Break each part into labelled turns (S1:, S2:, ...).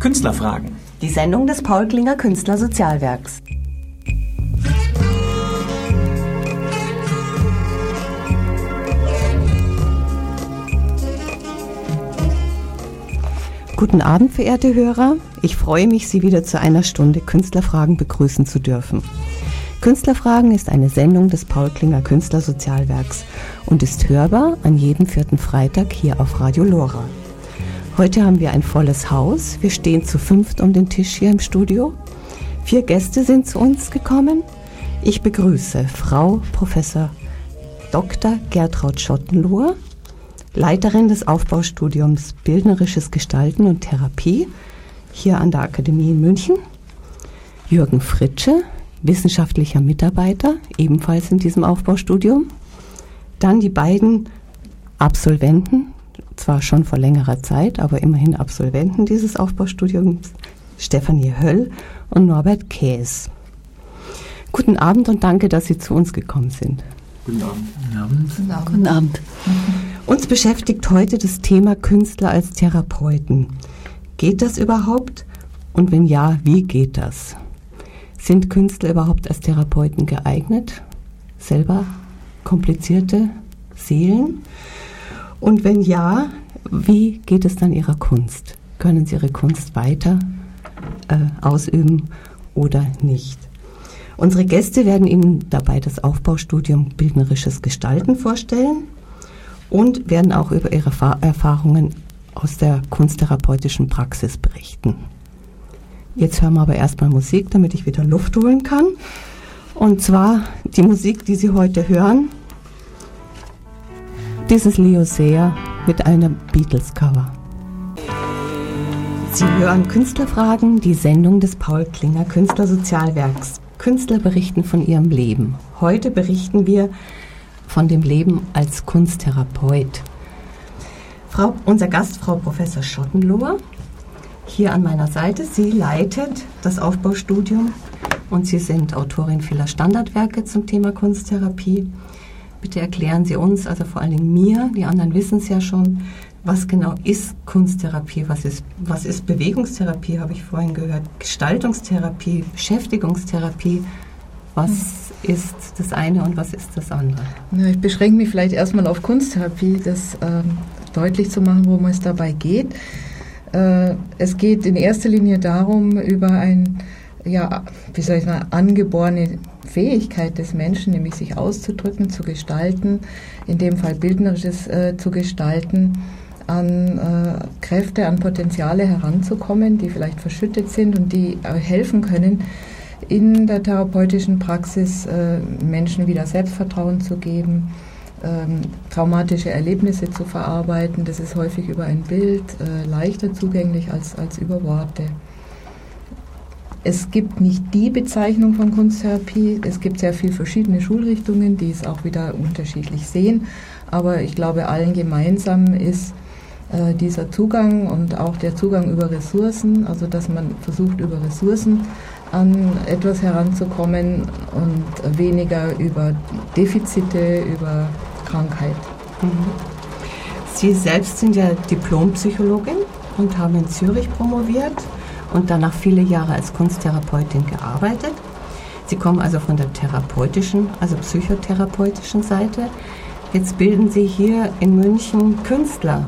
S1: Künstlerfragen.
S2: Die Sendung des Paul Klinger Künstlersozialwerks. Guten Abend, verehrte Hörer. Ich freue mich, Sie wieder zu einer Stunde Künstlerfragen begrüßen zu dürfen. Künstlerfragen ist eine Sendung des Paul Klinger Künstlersozialwerks und ist hörbar an jedem vierten Freitag hier auf Radio Lora. Heute haben wir ein volles Haus. Wir stehen zu fünft um den Tisch hier im Studio. Vier Gäste sind zu uns gekommen. Ich begrüße Frau Professor Dr. Gertraud Schottenlohr, Leiterin des Aufbaustudiums Bildnerisches Gestalten und Therapie hier an der Akademie in München. Jürgen Fritsche, wissenschaftlicher Mitarbeiter, ebenfalls in diesem Aufbaustudium. Dann die beiden Absolventen, zwar schon vor längerer Zeit, aber immerhin Absolventen dieses Aufbaustudiums, Stefanie Höll und Norbert Käs. Guten Abend und danke, dass Sie zu uns gekommen sind.
S1: Guten Abend.
S3: Guten Abend.
S2: Guten Abend. Guten Abend. Uns beschäftigt heute das Thema Künstler als Therapeuten. Geht das überhaupt? Und wenn ja, wie geht das? Sind Künstler überhaupt als Therapeuten geeignet? Selber komplizierte Seelen? Und wenn ja, wie geht es dann Ihrer Kunst? Können Sie Ihre Kunst weiter äh, ausüben oder nicht? Unsere Gäste werden Ihnen dabei das Aufbaustudium Bildnerisches Gestalten vorstellen und werden auch über ihre Erfahrungen aus der kunsttherapeutischen Praxis berichten. Jetzt hören wir aber erstmal Musik, damit ich wieder Luft holen kann. Und zwar die Musik, die Sie heute hören. Dieses Leo Sayer mit einem Beatles-Cover. Sie hören Künstlerfragen, die Sendung des Paul Klinger Künstlersozialwerks. Künstler berichten von ihrem Leben. Heute berichten wir von dem Leben als Kunsttherapeut. Frau, unser Gast, Frau Professor Schottenlohr, hier an meiner Seite. Sie leitet das Aufbaustudium und Sie sind Autorin vieler Standardwerke zum Thema Kunsttherapie. Bitte erklären Sie uns, also vor allen Dingen mir, die anderen wissen es ja schon, was genau ist Kunsttherapie, was ist, was ist Bewegungstherapie, habe ich vorhin gehört, Gestaltungstherapie, Beschäftigungstherapie, was ist das eine und was ist das andere?
S3: Ja, ich beschränke mich vielleicht erstmal auf Kunsttherapie, das ähm, deutlich zu machen, worum es dabei geht. Äh, es geht in erster Linie darum, über ein, ja, wie soll ich sagen, angeborene Fähigkeit des Menschen, nämlich sich auszudrücken, zu gestalten, in dem Fall bildnerisches äh, zu gestalten, an äh, Kräfte, an Potenziale heranzukommen, die vielleicht verschüttet sind und die äh, helfen können, in der therapeutischen Praxis äh, Menschen wieder Selbstvertrauen zu geben, ähm, traumatische Erlebnisse zu verarbeiten. Das ist häufig über ein Bild äh, leichter zugänglich als, als über Worte. Es gibt nicht die Bezeichnung von Kunsttherapie. Es gibt sehr viele verschiedene Schulrichtungen, die es auch wieder unterschiedlich sehen. Aber ich glaube, allen gemeinsam ist äh, dieser Zugang und auch der Zugang über Ressourcen, also dass man versucht, über Ressourcen an etwas heranzukommen und weniger über Defizite, über Krankheit. Mhm.
S2: Sie selbst sind ja Diplompsychologin und haben in Zürich promoviert und danach viele Jahre als Kunsttherapeutin gearbeitet. Sie kommen also von der therapeutischen, also psychotherapeutischen Seite. Jetzt bilden Sie hier in München Künstler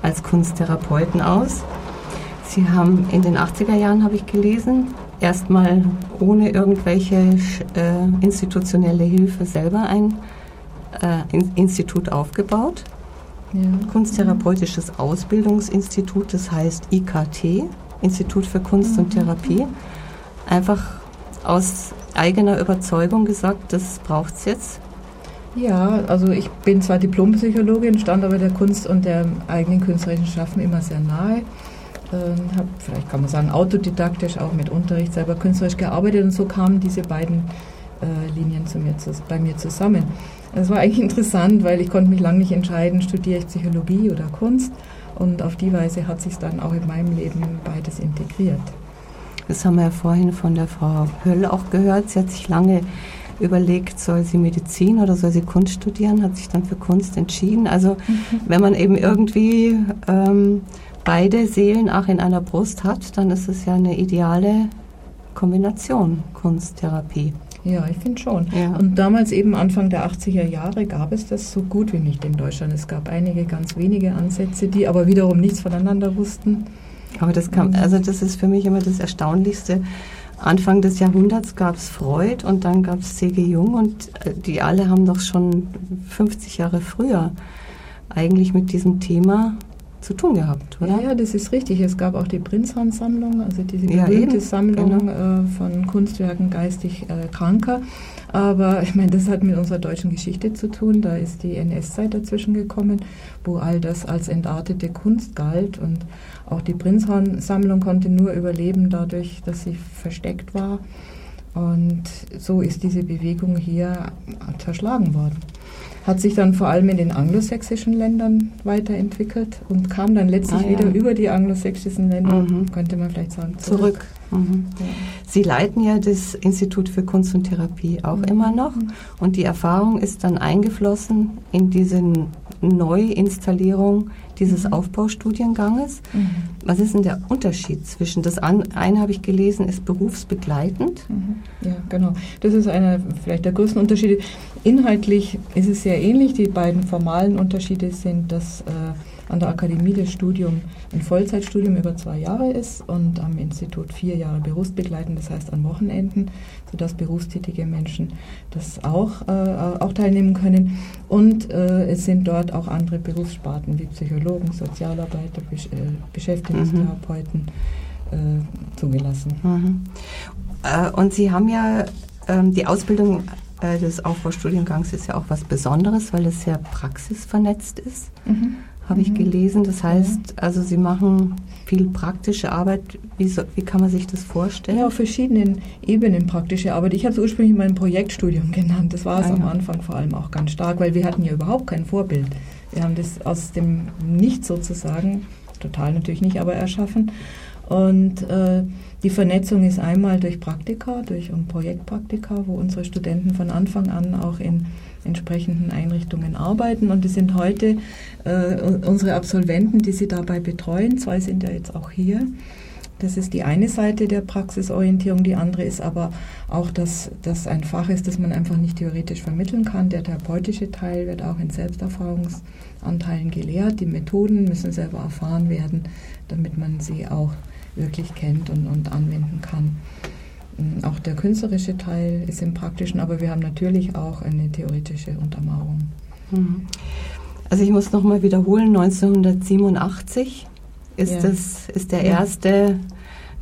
S2: als Kunsttherapeuten aus. Sie haben in den 80er Jahren, habe ich gelesen, erstmal ohne irgendwelche äh, institutionelle Hilfe selber ein äh, Institut aufgebaut. Ja. Kunsttherapeutisches Ausbildungsinstitut, das heißt IKT, Institut für Kunst mhm. und Therapie. Einfach aus eigener Überzeugung gesagt, das braucht es jetzt.
S3: Ja, also ich bin zwar Diplompsychologin, stand aber der Kunst und der eigenen künstlerischen Schaffen immer sehr nahe. Ähm, habe, vielleicht kann man sagen, autodidaktisch auch mit Unterricht selber künstlerisch gearbeitet und so kamen diese beiden äh, Linien zu mir, zu, bei mir zusammen. Das war eigentlich interessant, weil ich konnte mich lange nicht entscheiden, studiere ich Psychologie oder Kunst und auf die Weise hat sich dann auch in meinem Leben beides integriert.
S2: Das haben wir ja vorhin von der Frau Höll auch gehört. Sie hat sich lange überlegt, soll sie Medizin oder soll sie Kunst studieren, hat sich dann für Kunst entschieden. Also mhm. wenn man eben irgendwie ähm, beide Seelen auch in einer Brust hat, dann ist es ja eine ideale Kombination Kunsttherapie.
S3: Ja, ich finde schon. Ja. Und damals eben Anfang der 80er Jahre gab es das so gut wie nicht in Deutschland. Es gab einige ganz wenige Ansätze, die aber wiederum nichts voneinander wussten.
S2: Aber das kam, also das ist für mich immer das Erstaunlichste. Anfang des Jahrhunderts gab es Freud und dann gab es C.G. Jung und äh, die alle haben doch schon 50 Jahre früher eigentlich mit diesem Thema zu tun gehabt,
S3: oder? Ja, ja, das ist richtig. Es gab auch die Prinzhorn-Sammlung, also diese berühmte ja, Sammlung genau. äh, von Kunstwerken geistig äh, Kranker. Aber ich meine, das hat mit unserer deutschen Geschichte zu tun. Da ist die NS-Zeit dazwischen gekommen, wo all das als entartete Kunst galt. Und auch die Prinzhorn-Sammlung konnte nur überleben dadurch, dass sie versteckt war. Und so ist diese Bewegung hier zerschlagen worden hat sich dann vor allem in den anglosächsischen Ländern weiterentwickelt und kam dann letztlich ah, ja. wieder über die anglosächsischen Länder, mhm. könnte man vielleicht sagen,
S2: zurück. zurück. Mhm. Ja. Sie leiten ja das Institut für Kunst und Therapie auch mhm. immer noch und die Erfahrung ist dann eingeflossen in diese Neuinstallierung dieses mhm. Aufbaustudienganges. Mhm. Was ist denn der Unterschied zwischen das eine habe ich gelesen, ist berufsbegleitend?
S3: Mhm. Ja, genau. Das ist einer vielleicht der größten Unterschiede. Inhaltlich ist es sehr ähnlich. Die beiden formalen Unterschiede sind, dass äh, an der Akademie das Studium ein Vollzeitstudium über zwei Jahre ist und am Institut vier Jahre berufsbegleitend, das heißt an Wochenenden, sodass berufstätige Menschen das auch, äh, auch teilnehmen können. Und äh, es sind dort auch andere Berufssparten wie Psychologen, Sozialarbeiter, Besch äh, Beschäftigungstherapeuten mhm. zugelassen. Mhm.
S2: Äh, und Sie haben ja ähm, die Ausbildung äh, des Aufbaustudiengangs ist ja auch was Besonderes, weil es sehr praxisvernetzt ist. Mhm habe ich mhm. gelesen. Das heißt, also Sie machen viel praktische Arbeit. Wie, so, wie kann man sich das vorstellen?
S3: Ja, auf verschiedenen Ebenen praktische Arbeit. Ich habe es ursprünglich mein Projektstudium genannt. Das war es ah, am Anfang vor allem auch ganz stark, weil wir hatten ja überhaupt kein Vorbild. Wir haben das aus dem Nichts sozusagen, total natürlich nicht, aber erschaffen. Und äh, die Vernetzung ist einmal durch Praktika, durch ein Projektpraktika, wo unsere Studenten von Anfang an auch in entsprechenden Einrichtungen arbeiten. Und es sind heute äh, unsere Absolventen, die sie dabei betreuen. Zwei sind ja jetzt auch hier. Das ist die eine Seite der Praxisorientierung. Die andere ist aber auch, dass das ein Fach ist, das man einfach nicht theoretisch vermitteln kann. Der therapeutische Teil wird auch in Selbsterfahrungsanteilen gelehrt. Die Methoden müssen selber erfahren werden, damit man sie auch wirklich kennt und, und anwenden kann. Auch der künstlerische Teil ist im praktischen, aber wir haben natürlich auch eine theoretische Untermauerung. Mhm.
S2: Also ich muss nochmal wiederholen, 1987 ist, ja. das, ist der ja. erste,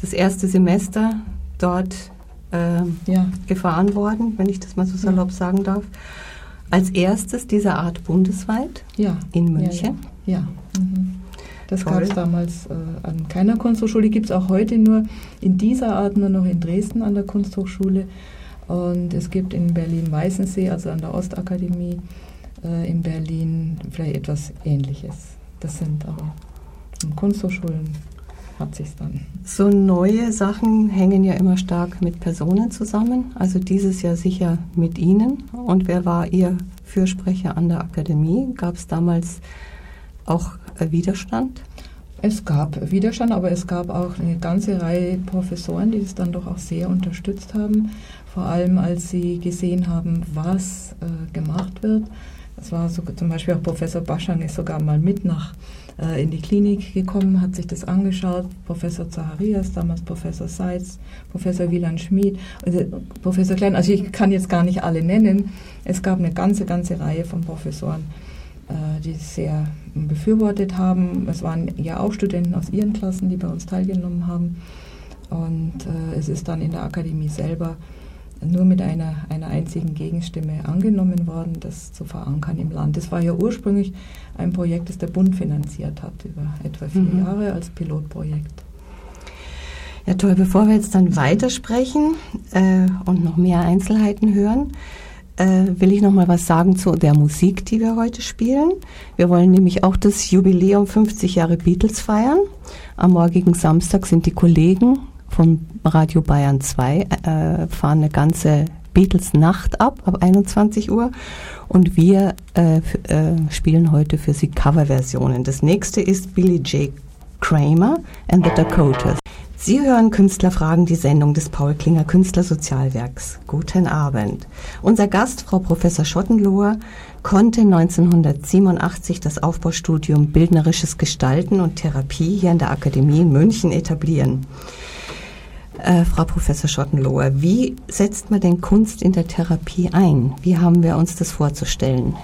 S2: das erste Semester dort äh, ja. gefahren worden, wenn ich das mal so salopp sagen darf. Als erstes dieser Art bundesweit in München.
S3: Ja. Mhm. Das gab es damals äh, an keiner Kunsthochschule, gibt es auch heute nur in dieser Art nur noch in Dresden an der Kunsthochschule. Und es gibt in Berlin-Weißensee, also an der Ostakademie, äh, in Berlin vielleicht etwas Ähnliches. Das sind aber Kunsthochschulen hat sich dann.
S2: So neue Sachen hängen ja immer stark mit Personen zusammen. Also dieses Jahr sicher mit Ihnen. Und wer war Ihr Fürsprecher an der Akademie? Gab es damals auch Widerstand?
S3: Es gab Widerstand, aber es gab auch eine ganze Reihe Professoren, die es dann doch auch sehr unterstützt haben, vor allem als sie gesehen haben, was äh, gemacht wird. Das war so, zum Beispiel auch Professor Baschang ist sogar mal mit nach äh, in die Klinik gekommen, hat sich das angeschaut. Professor Zacharias, damals Professor Seitz, Professor Wieland Schmid, also Professor Klein. Also ich kann jetzt gar nicht alle nennen. Es gab eine ganze, ganze Reihe von Professoren, äh, die sehr befürwortet haben. Es waren ja auch Studenten aus ihren Klassen, die bei uns teilgenommen haben. Und äh, es ist dann in der Akademie selber nur mit einer, einer einzigen Gegenstimme angenommen worden, das zu verankern im Land. Das war ja ursprünglich ein Projekt, das der Bund finanziert hat, über etwa vier mhm. Jahre als Pilotprojekt.
S2: Ja, toll. Bevor wir jetzt dann weitersprechen äh, und noch mehr Einzelheiten hören, will ich noch mal was sagen zu der Musik, die wir heute spielen. Wir wollen nämlich auch das Jubiläum 50 Jahre Beatles feiern. Am morgigen Samstag sind die Kollegen von Radio Bayern 2 äh, fahren eine ganze Beatles-Nacht ab, ab 21 Uhr. Und wir äh, äh, spielen heute für sie Coverversionen. Das nächste ist Billy J. Kramer and the Dakotas. Sie hören Künstlerfragen, die Sendung des Paul Klinger Künstlersozialwerks. Guten Abend. Unser Gast, Frau Professor Schottenloher, konnte 1987 das Aufbaustudium Bildnerisches Gestalten und Therapie hier an der Akademie in München etablieren. Äh, Frau Professor Schottenloher, wie setzt man denn Kunst in der Therapie ein? Wie haben wir uns das vorzustellen?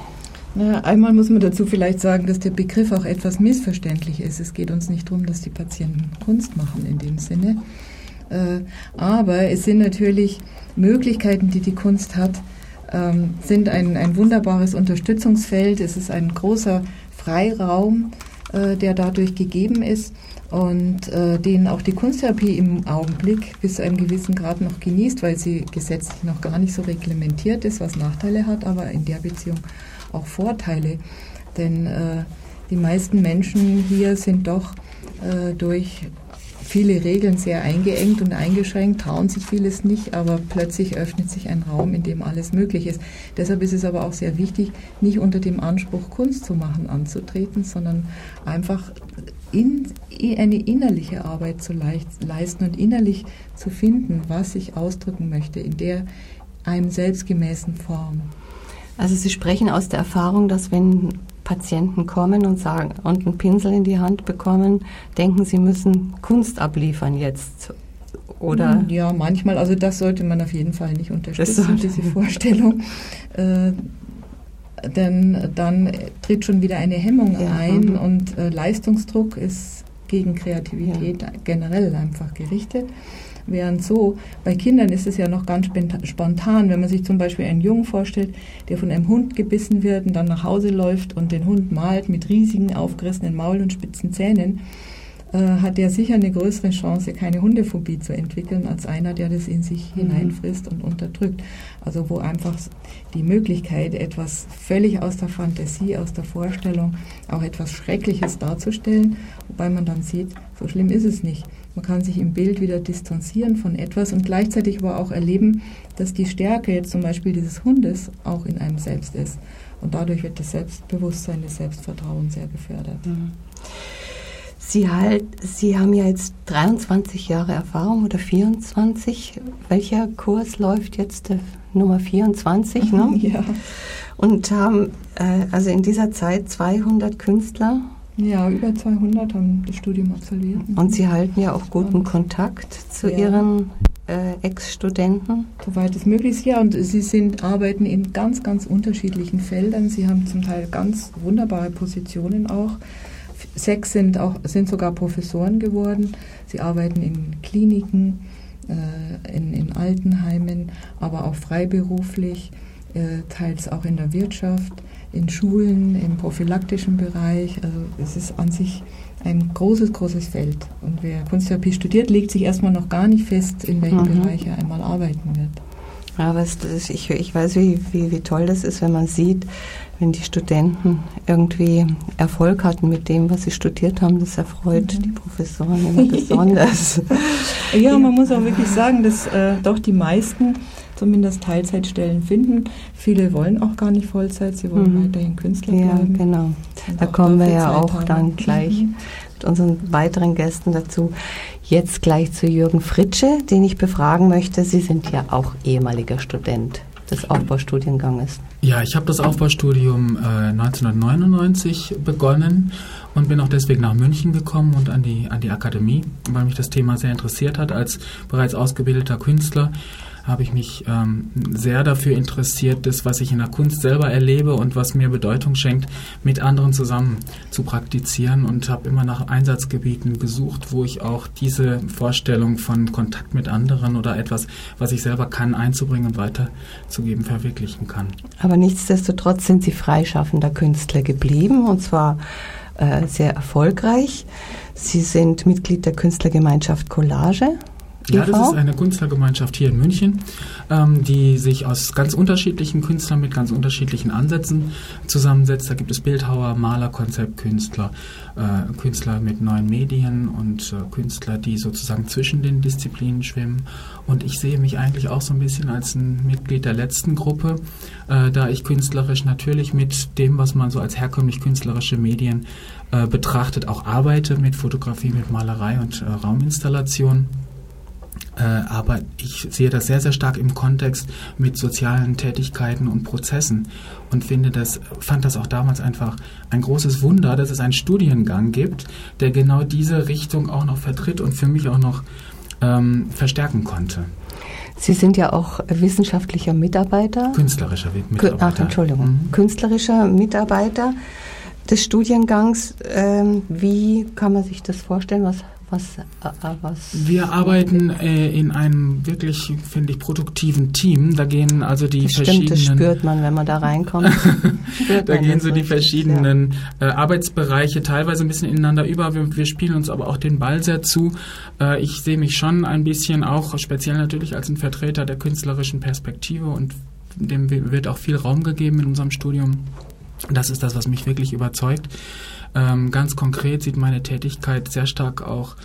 S3: Ja, einmal muss man dazu vielleicht sagen, dass der Begriff auch etwas missverständlich ist. Es geht uns nicht darum, dass die Patienten Kunst machen in dem Sinne. Äh, aber es sind natürlich Möglichkeiten, die die Kunst hat, ähm, sind ein, ein wunderbares Unterstützungsfeld. Es ist ein großer Freiraum, äh, der dadurch gegeben ist und äh, den auch die Kunsttherapie im Augenblick bis zu einem gewissen Grad noch genießt, weil sie gesetzlich noch gar nicht so reglementiert ist, was Nachteile hat, aber in der Beziehung auch Vorteile. Denn äh, die meisten Menschen hier sind doch äh, durch viele Regeln sehr eingeengt und eingeschränkt, trauen sich vieles nicht, aber plötzlich öffnet sich ein Raum, in dem alles möglich ist. Deshalb ist es aber auch sehr wichtig, nicht unter dem Anspruch, Kunst zu machen, anzutreten, sondern einfach in, eine innerliche Arbeit zu leisten und innerlich zu finden, was ich ausdrücken möchte, in der einem selbstgemäßen Form.
S2: Also Sie sprechen aus der Erfahrung, dass wenn Patienten kommen und sagen und einen Pinsel in die Hand bekommen, denken sie müssen Kunst abliefern jetzt oder?
S3: Hm, ja, manchmal. Also das sollte man auf jeden Fall nicht unterstützen, diese Vorstellung. Äh, denn dann tritt schon wieder eine Hemmung ja, ein mhm. und äh, Leistungsdruck ist gegen Kreativität ja. generell einfach gerichtet. Während so, bei Kindern ist es ja noch ganz spontan, wenn man sich zum Beispiel einen Jungen vorstellt, der von einem Hund gebissen wird und dann nach Hause läuft und den Hund malt mit riesigen aufgerissenen Maul und spitzen Zähnen, äh, hat der sicher eine größere Chance, keine Hundephobie zu entwickeln, als einer, der das in sich mhm. hineinfrisst und unterdrückt. Also wo einfach die Möglichkeit, etwas völlig aus der Fantasie, aus der Vorstellung, auch etwas Schreckliches darzustellen, wobei man dann sieht, so schlimm ist es nicht. Man kann sich im Bild wieder distanzieren von etwas und gleichzeitig aber auch erleben, dass die Stärke jetzt zum Beispiel dieses Hundes auch in einem selbst ist. Und dadurch wird das Selbstbewusstsein, das Selbstvertrauen sehr gefördert. Mhm.
S2: Sie, halt, Sie haben ja jetzt 23 Jahre Erfahrung oder 24. Welcher Kurs läuft jetzt? Der Nummer 24, ne?
S3: Ja.
S2: Und haben äh, also in dieser Zeit 200 Künstler
S3: ja, über 200 haben das Studium absolviert.
S2: Und Sie halten ja auch guten Kontakt zu ja. Ihren äh, Ex-Studenten?
S3: Soweit es möglich ist, ja. Und Sie sind, arbeiten in ganz, ganz unterschiedlichen Feldern. Sie haben zum Teil ganz wunderbare Positionen auch. Sechs sind, auch, sind sogar Professoren geworden. Sie arbeiten in Kliniken, äh, in, in Altenheimen, aber auch freiberuflich, äh, teils auch in der Wirtschaft in Schulen, im prophylaktischen Bereich. Also es ist an sich ein großes, großes Feld. Und wer Kunsttherapie studiert, legt sich erstmal noch gar nicht fest, in welchem mhm. Bereich er einmal arbeiten wird.
S2: Aber es, ich, ich weiß, wie, wie, wie toll das ist, wenn man sieht, wenn die Studenten irgendwie Erfolg hatten mit dem, was sie studiert haben. Das erfreut mhm. die Professoren immer besonders.
S3: ja, man muss auch wirklich sagen, dass äh, doch die meisten zumindest Teilzeitstellen finden. Viele wollen auch gar nicht Vollzeit, sie wollen mhm. weiterhin Künstler
S2: ja,
S3: bleiben.
S2: Ja, genau. Da kommen wir ja auch haben. dann gleich mhm. mit unseren weiteren Gästen dazu. Jetzt gleich zu Jürgen Fritsche, den ich befragen möchte. Sie sind ja auch ehemaliger Student des Aufbaustudienganges.
S1: Ja, ich habe das Aufbaustudium äh, 1999 begonnen und bin auch deswegen nach München gekommen und an die, an die Akademie, weil mich das Thema sehr interessiert hat als bereits ausgebildeter Künstler habe ich mich ähm, sehr dafür interessiert, das, was ich in der Kunst selber erlebe und was mir Bedeutung schenkt, mit anderen zusammen zu praktizieren und habe immer nach Einsatzgebieten gesucht, wo ich auch diese Vorstellung von Kontakt mit anderen oder etwas, was ich selber kann, einzubringen und weiterzugeben, verwirklichen kann.
S2: Aber nichtsdestotrotz sind Sie freischaffender Künstler geblieben und zwar äh, sehr erfolgreich. Sie sind Mitglied der Künstlergemeinschaft Collage
S1: Ja, das ist eine Künstlergemeinschaft hier in München, ähm, die sich aus ganz unterschiedlichen Künstlern mit ganz unterschiedlichen Ansätzen zusammensetzt. Da gibt es Bildhauer, Maler, Konzeptkünstler, äh, Künstler mit neuen Medien und äh, Künstler, die sozusagen zwischen den Disziplinen schwimmen. Und ich sehe mich eigentlich auch so ein bisschen als ein Mitglied der letzten Gruppe, äh, da ich künstlerisch natürlich mit dem, was man so als herkömmlich künstlerische Medien äh, betrachtet, auch arbeite mit Fotografie, mit Malerei und äh, Rauminstallation. Äh, aber ich sehe das sehr, sehr stark im Kontext mit sozialen Tätigkeiten und Prozessen und finde das, fand das auch damals einfach ein großes Wunder, dass es einen Studiengang gibt, der genau diese Richtung auch noch vertritt und für mich auch noch ähm, verstärken konnte.
S2: Sie sind ja auch wissenschaftlicher Mitarbeiter.
S1: Künstlerischer Mitarbeiter.
S2: Ach, Entschuldigung. Mhm. Künstlerischer Mitarbeiter des Studiengangs. Ähm, wie kann man sich das vorstellen? Was was, äh, äh, was
S1: Wir arbeiten äh, in einem wirklich, finde ich, produktiven Team. Da gehen also die
S2: das
S1: verschiedenen.
S2: Stimmt, das spürt man, wenn man da reinkommt.
S1: da gehen so die verschiedenen ja. äh, Arbeitsbereiche teilweise ein bisschen ineinander über. Wir, wir, spielen uns aber auch den Ball sehr zu. Äh, ich sehe mich schon ein bisschen auch, speziell natürlich als ein Vertreter der künstlerischen Perspektive und dem wird auch viel Raum gegeben in unserem Studium. Das ist das, was mich wirklich überzeugt. Ähm, ganz konkret sieht meine Tätigkeit sehr stark auch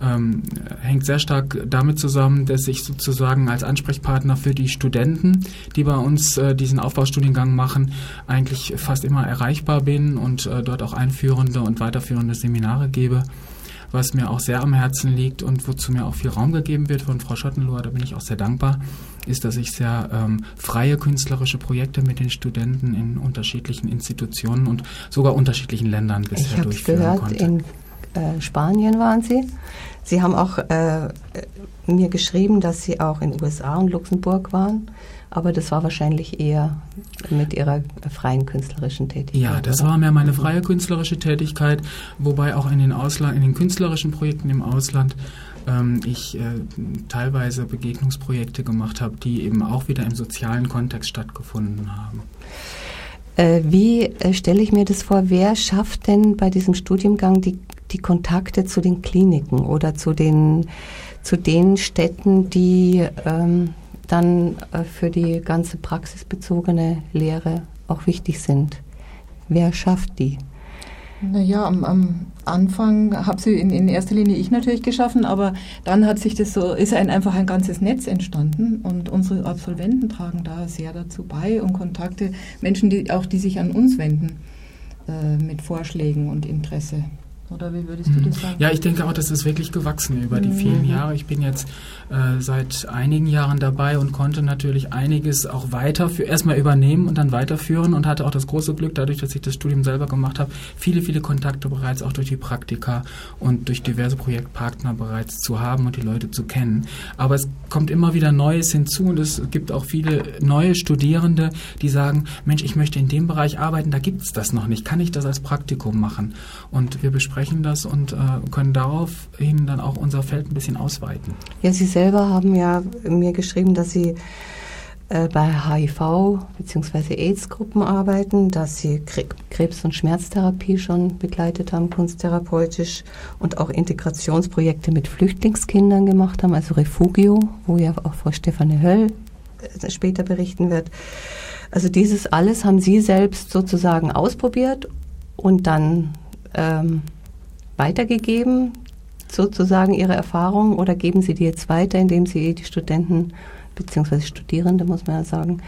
S1: ähm, hängt sehr stark damit zusammen, dass ich sozusagen als Ansprechpartner für die Studenten, die bei uns äh, diesen Aufbaustudiengang machen, eigentlich fast immer erreichbar bin und äh, dort auch einführende und weiterführende Seminare gebe was mir auch sehr am Herzen liegt und wozu mir auch viel Raum gegeben wird von Frau Schottenlohr, da bin ich auch sehr dankbar, ist, dass ich sehr ähm, freie künstlerische Projekte mit den Studenten in unterschiedlichen Institutionen und sogar unterschiedlichen Ländern bisher
S2: ich
S1: durchführen
S2: gehört,
S1: konnte.
S2: In äh, Spanien waren Sie. Sie haben auch äh, mir geschrieben, dass Sie auch in USA und Luxemburg waren aber das war wahrscheinlich eher mit Ihrer freien künstlerischen Tätigkeit.
S1: Ja, das oder? war mehr meine freie künstlerische Tätigkeit, wobei auch in den, Ausland, in den künstlerischen Projekten im Ausland ähm, ich äh, teilweise Begegnungsprojekte gemacht habe, die eben auch wieder im sozialen Kontext stattgefunden haben.
S2: Äh, wie äh, stelle ich mir das vor? Wer schafft denn bei diesem Studiengang die, die Kontakte zu den Kliniken oder zu den, zu den Städten, die ähm, dann äh, für die ganze praxisbezogene Lehre auch wichtig sind. Wer schafft die?
S3: Naja, am, am Anfang habe sie in, in, erster Linie ich natürlich geschaffen, aber dann hat sich das so, ist ein, einfach ein ganzes Netz entstanden und unsere Absolventen tragen da sehr dazu bei und Kontakte, Menschen, die auch die sich an uns wenden äh, mit Vorschlägen und Interesse. Oder wie würdest du das sagen?
S1: Ja, ich denke auch, das ist wirklich gewachsen über die vielen mhm. Jahre. Ich bin jetzt äh, seit einigen Jahren dabei und konnte natürlich einiges auch weiter für erstmal übernehmen und dann weiterführen und hatte auch das große Glück, dadurch, dass ich das Studium selber gemacht habe, viele, viele Kontakte bereits auch durch die Praktika und durch diverse Projektpartner bereits zu haben und die Leute zu kennen. Aber es kommt immer wieder Neues hinzu und es gibt auch viele neue Studierende, die sagen, Mensch, ich möchte in dem Bereich arbeiten, da gibt es das noch nicht. Kann ich das als Praktikum machen? Und wir besprechen das und äh, können daraufhin dann auch unser Feld ein bisschen ausweiten.
S2: Ja, Sie selber haben ja mir geschrieben, dass Sie äh, bei HIV bzw. AIDS-Gruppen arbeiten, dass Sie Krebs- und Schmerztherapie schon begleitet haben, kunsttherapeutisch und auch Integrationsprojekte mit Flüchtlingskindern gemacht haben, also Refugio, wo ja auch Frau Stefanie Höll äh, später berichten wird. Also dieses alles haben Sie selbst sozusagen ausprobiert und dann ähm, weitergegeben, sozusagen Ihre Erfahrungen, oder geben Sie die jetzt weiter, indem Sie die Studenten bzw. Studierende, muss man ja sagen,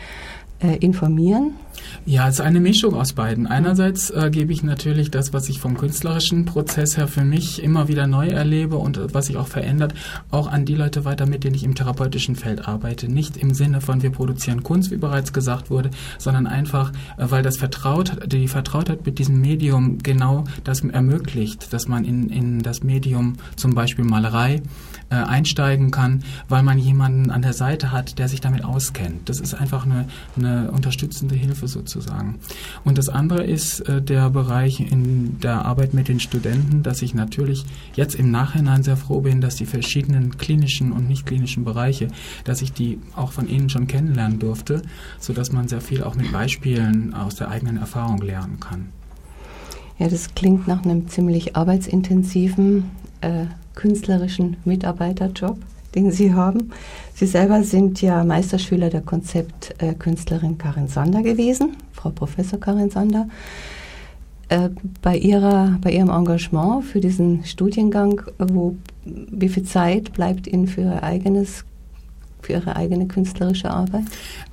S2: informieren?
S1: Ja, es ist eine Mischung aus beiden. Einerseits äh, gebe ich natürlich das, was ich vom künstlerischen Prozess her für mich immer wieder neu erlebe und äh, was sich auch verändert, auch an die Leute weiter, mit denen ich im therapeutischen Feld arbeite. Nicht im Sinne von wir produzieren Kunst, wie bereits gesagt wurde, sondern einfach, äh, weil das Vertraut, die Vertrautheit mit diesem Medium genau das ermöglicht, dass man in, in das Medium zum Beispiel Malerei äh, einsteigen kann, weil man jemanden an der Seite hat, der sich damit auskennt. Das ist einfach eine, eine unterstützende Hilfe sozusagen. Und das andere ist äh, der Bereich in der Arbeit mit den Studenten, dass ich natürlich jetzt im Nachhinein sehr froh bin, dass die verschiedenen klinischen und nicht klinischen Bereiche, dass ich die auch von Ihnen schon kennenlernen durfte, sodass man sehr viel auch mit Beispielen aus der eigenen Erfahrung lernen kann.
S2: Ja, das klingt nach einem ziemlich arbeitsintensiven äh, künstlerischen Mitarbeiterjob, den Sie haben. Sie selber sind ja Meisterschüler der Konzeptkünstlerin Karin Sander gewesen, Frau Professor Karin Sander. Äh, bei, ihrer, bei Ihrem Engagement für diesen Studiengang, wo, wie viel Zeit bleibt Ihnen für Ihr eigenes für Ihre eigene künstlerische Arbeit?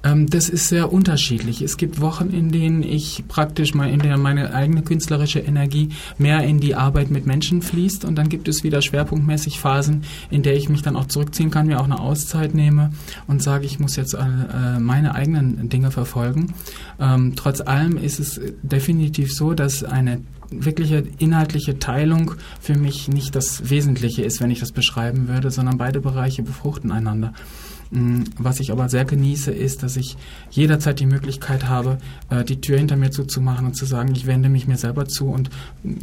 S1: Ähm, das ist sehr unterschiedlich. Es gibt Wochen, in denen ich praktisch mal in der meine eigene künstlerische Energie mehr in die Arbeit mit Menschen fließt und dann gibt es wieder schwerpunktmäßig Phasen, in der ich mich dann auch zurückziehen kann, mir auch eine Auszeit nehme und sage, ich muss jetzt äh, meine eigenen Dinge verfolgen. Ähm, trotz allem ist es definitiv so, dass eine wirkliche inhaltliche Teilung für mich nicht das Wesentliche ist, wenn ich das beschreiben würde, sondern beide Bereiche befruchten einander. Mm, was ich aber sehr genieße, ist, dass ich jederzeit die Möglichkeit habe, äh, die Tür hinter mir zuzumachen und zu sagen, ich wende mich mir selber zu und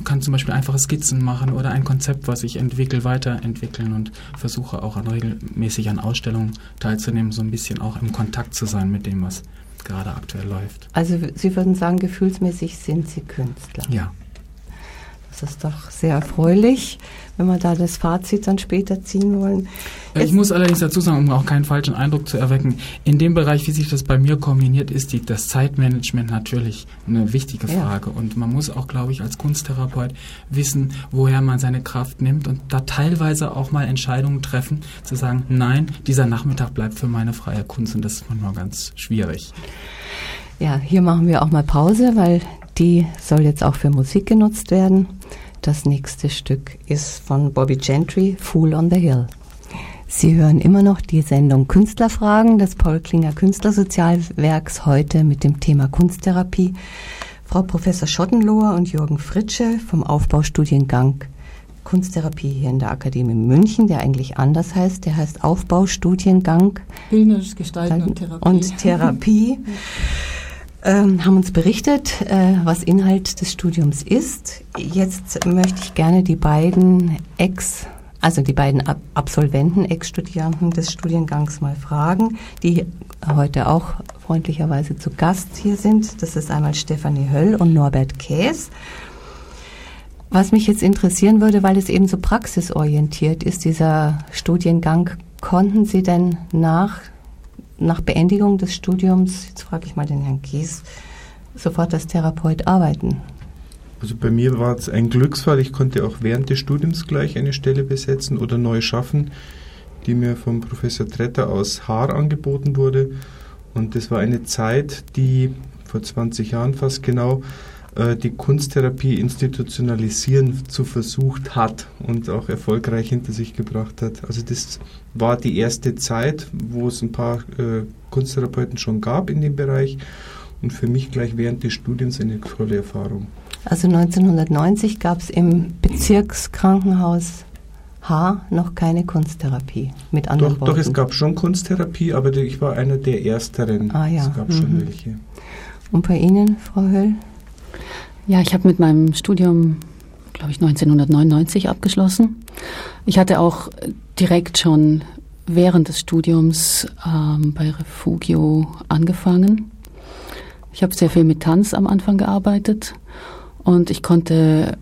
S1: kann zum Beispiel einfache Skizzen machen oder ein Konzept, was ich entwickle, weiterentwickeln und versuche auch regelmäßig an Ausstellungen teilzunehmen, so ein bisschen auch im Kontakt zu sein mit dem, was gerade aktuell läuft.
S2: Also Sie würden sagen, gefühlsmäßig sind Sie Künstler.
S1: Ja.
S2: Das ist doch sehr erfreulich, wenn wir da das Fazit dann später ziehen wollen.
S1: Jetzt ich muss allerdings dazu sagen, um auch keinen falschen Eindruck zu erwecken, in dem Bereich, wie sich das bei mir kombiniert, ist die, das Zeitmanagement natürlich eine wichtige Frage. Ja. Und man muss auch, glaube ich, als Kunsttherapeut wissen, woher man seine Kraft nimmt und da teilweise auch mal Entscheidungen treffen, zu sagen, nein, dieser Nachmittag bleibt für meine freie Kunst und das ist manchmal ganz schwierig.
S2: Ja, hier machen wir auch mal Pause, weil die soll jetzt auch für Musik genutzt werden. Das nächste Stück ist von Bobby Gentry, Fool on the Hill. Sie hören immer noch die Sendung Künstlerfragen des Paul Klinger Künstlersozialwerks heute mit dem Thema Kunsttherapie. Frau Professor Schottenloher und Jürgen Fritsche vom Aufbaustudiengang Kunsttherapie hier in der Akademie München, der eigentlich anders heißt. Der heißt Aufbaustudiengang.
S3: Bildnerisches Gestalten und Therapie.
S2: Und Therapie. ähm, haben uns berichtet, äh, was Inhalt des Studiums ist. Jetzt möchte ich gerne die beiden Ex, also die beiden Ab Absolventen, Ex-Studierenden des Studiengangs mal fragen, die heute auch freundlicherweise zu Gast hier sind. Das ist einmal Stefanie Höll und Norbert Käs. Was mich jetzt interessieren würde, weil es eben so praxisorientiert ist, dieser Studiengang, konnten Sie denn nach nach Beendigung des Studiums, jetzt frage ich mal den Herrn Kies, sofort als Therapeut arbeiten?
S4: Also bei mir war es ein Glücksfall. Ich konnte auch während des Studiums gleich eine Stelle besetzen oder neu schaffen, die mir vom Professor Tretter aus Haar angeboten wurde. Und das war eine Zeit, die vor 20 Jahren fast genau die Kunsttherapie institutionalisieren zu versucht hat und auch erfolgreich hinter sich gebracht hat. Also das war die erste Zeit, wo es ein paar äh, Kunsttherapeuten schon gab in dem Bereich und für mich gleich während des Studiums eine tolle Erfahrung.
S2: Also 1990 gab es im Bezirkskrankenhaus H noch keine Kunsttherapie mit anderen
S4: doch, Doch, es gab schon Kunsttherapie, aber ich war einer der Ersteren.
S2: Ah ja.
S4: Es gab mhm. schon welche.
S2: Und bei Ihnen, Frau Höll?
S5: Ja, ich habe mit meinem Studium, glaube ich, 1999 abgeschlossen. Ich hatte auch direkt schon während des Studiums ähm, bei Refugio angefangen. Ich habe sehr viel mit Tanz am Anfang gearbeitet und ich konnte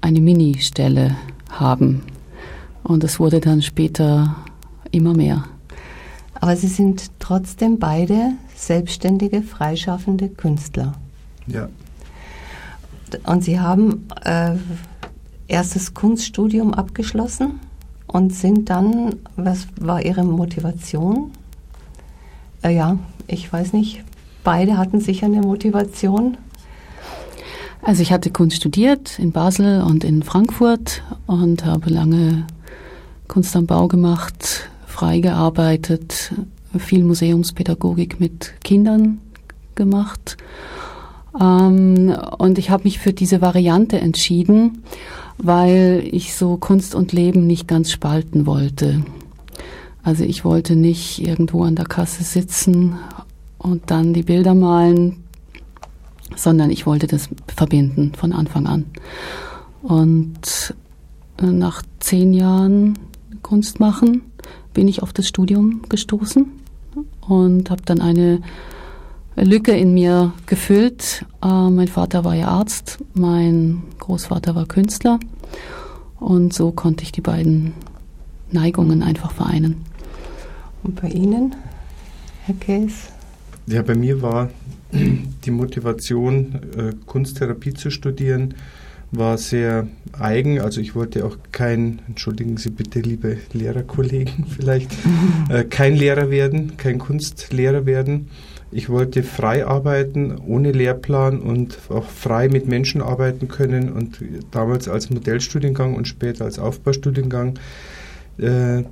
S5: eine Ministelle haben. Und es wurde dann später immer mehr.
S2: Aber Sie sind trotzdem beide selbstständige, freischaffende Künstler.
S4: Ja.
S2: Und Sie haben äh, erstes Kunststudium abgeschlossen und sind dann, was war Ihre Motivation? Äh, ja, ich weiß nicht, beide hatten sicher eine Motivation.
S5: Also ich hatte Kunst studiert in Basel und in Frankfurt und habe lange Kunst am Bau gemacht, frei gearbeitet, viel Museumspädagogik mit Kindern gemacht ähm, und ich habe mich für diese Variante entschieden, weil ich so Kunst und Leben nicht ganz spalten wollte. Also ich wollte nicht irgendwo an der Kasse sitzen und dann die Bilder malen, sondern ich wollte das verbinden von Anfang an. Und äh, nach zehn Jahren Kunst machen bin ich auf das Studium gestoßen und habe dann eine Lücke in mir gefüllt. Äh, mein Vater war ja Arzt, mein Großvater war Künstler und so konnte ich die beiden Neigungen einfach vereinen.
S2: Und bei Ihnen, Herr Käs?
S4: Ja, bei mir war die Motivation, äh, Kunsttherapie zu studieren, war sehr eigen. Also ich wollte auch kein, entschuldigen Sie bitte, liebe Lehrerkollegen vielleicht, äh, kein Lehrer werden, kein Kunstlehrer werden. Ich wollte frei arbeiten, ohne Lehrplan und auch frei mit Menschen arbeiten können. Und damals als Modellstudiengang und später als Aufbaustudiengang äh,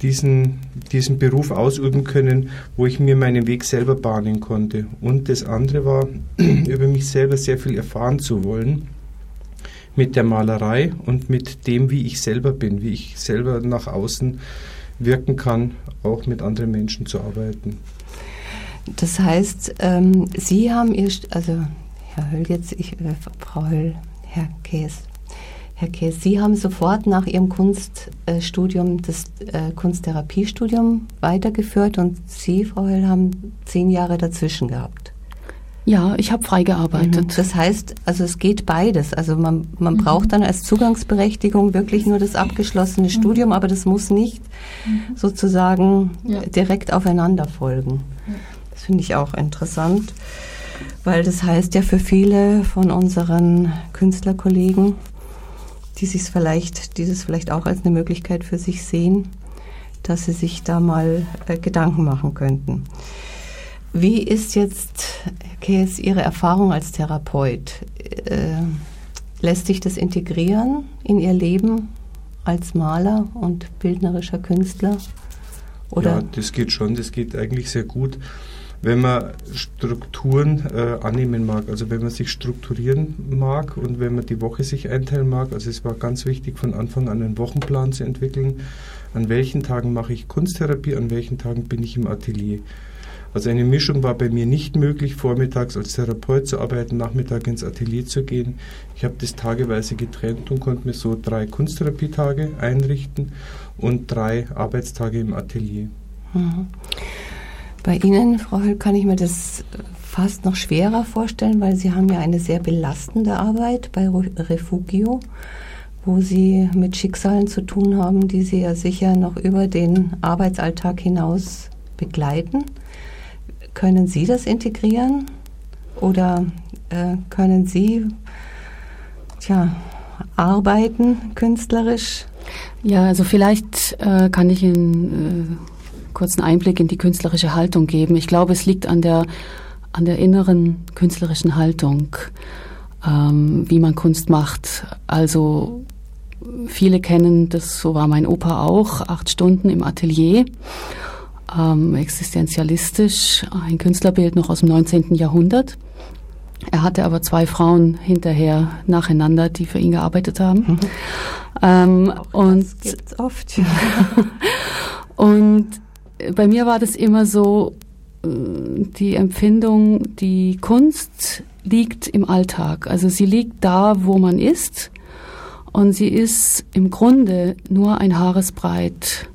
S4: diesen, diesen Beruf ausüben können, wo ich mir meinen Weg selber bahnen konnte. Und das andere war, über mich selber sehr viel erfahren zu wollen mit der Malerei und mit dem, wie ich selber bin, wie ich selber nach außen wirken kann, auch mit anderen Menschen zu arbeiten.
S2: Das heißt, ähm, Sie haben Ihr, also Herr Höll jetzt, ich, äh, Frau Höll, Herr Käs, Herr Käs, Sie haben sofort nach Ihrem Kunststudium das äh, Kunsttherapiestudium weitergeführt und Sie, Frau Höll, haben zehn Jahre dazwischen gehabt.
S5: Ja, ich habe frei gearbeitet. Mhm.
S2: Das heißt, also es geht beides. Also man, man mhm. braucht dann als Zugangsberechtigung wirklich nur das abgeschlossene mhm. Studium, aber das muss nicht mhm. sozusagen ja. direkt aufeinander folgen. Ja. Das finde ich auch interessant, weil das heißt ja für viele von unseren Künstlerkollegen, die sich vielleicht, dieses vielleicht auch als eine Möglichkeit für sich sehen, dass sie sich da mal äh, Gedanken machen könnten. Wie ist jetzt, Käs, Ihre Erfahrung als Therapeut? Äh, lässt sich das integrieren in Ihr Leben als Maler und bildnerischer Künstler?
S4: Oder? Ja, das geht schon, das geht eigentlich sehr gut. Wenn man Strukturen äh, annehmen mag, also wenn man sich strukturieren mag und wenn man die Woche sich einteilen mag, also es war ganz wichtig von Anfang an einen Wochenplan zu entwickeln, an welchen Tagen mache ich Kunsttherapie, an welchen Tagen bin ich im Atelier. Also eine Mischung war bei mir nicht möglich, vormittags als Therapeut zu arbeiten, nachmittags ins Atelier zu gehen. Ich habe das tageweise getrennt und konnte mir so drei Kunsttherapietage einrichten und drei Arbeitstage im Atelier. Mhm.
S2: Bei Ihnen, Frau Höll, kann ich mir das fast noch schwerer vorstellen, weil Sie haben ja eine sehr belastende Arbeit bei Refugio, wo Sie mit Schicksalen zu tun haben, die Sie ja sicher noch über den Arbeitsalltag hinaus begleiten. Können Sie das integrieren oder äh, können Sie tja, arbeiten künstlerisch?
S5: Ja, also vielleicht äh, kann ich einen äh, kurzen Einblick in die künstlerische Haltung geben. Ich glaube, es liegt an der, an der inneren künstlerischen Haltung, ähm, wie man Kunst macht. Also viele kennen, das so war mein Opa auch, acht Stunden im Atelier ähm, existenzialistisch, ein Künstlerbild noch aus dem 19. Jahrhundert. Er hatte aber zwei Frauen hinterher nacheinander, die für ihn gearbeitet haben. Mhm. Ähm, und das gibt's oft. Und bei mir war das immer so äh, die Empfindung, die Kunst liegt im Alltag. Also sie liegt da, wo man ist. Und sie ist im Grunde nur ein Haaresbreit